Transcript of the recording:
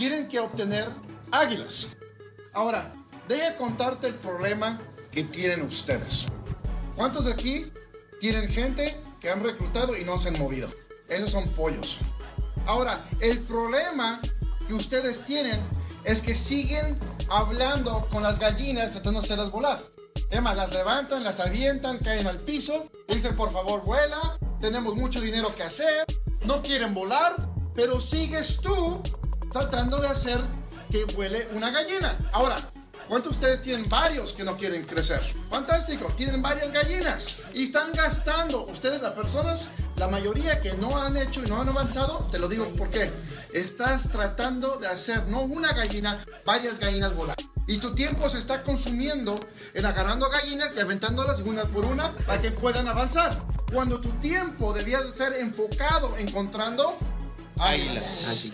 tienen que obtener águilas. Ahora, deje contarte el problema que tienen ustedes. ¿Cuántos de aquí tienen gente que han reclutado y no se han movido? Esos son pollos. Ahora, el problema que ustedes tienen es que siguen hablando con las gallinas tratando de hacerlas volar. Emma, las levantan, las avientan, caen al piso, dicen por favor vuela, tenemos mucho dinero que hacer, no quieren volar, pero sigues tú tratando de hacer que vuele una gallina. Ahora, ¿cuántos de ustedes tienen varios que no quieren crecer? Fantástico, tienen varias gallinas y están gastando. Ustedes, las personas, la mayoría que no han hecho y no han avanzado, te lo digo porque estás tratando de hacer no una gallina, varias gallinas volar. Y tu tiempo se está consumiendo en agarrando gallinas y aventándolas una por una para que puedan avanzar. Cuando tu tiempo debía de ser enfocado encontrando águilas.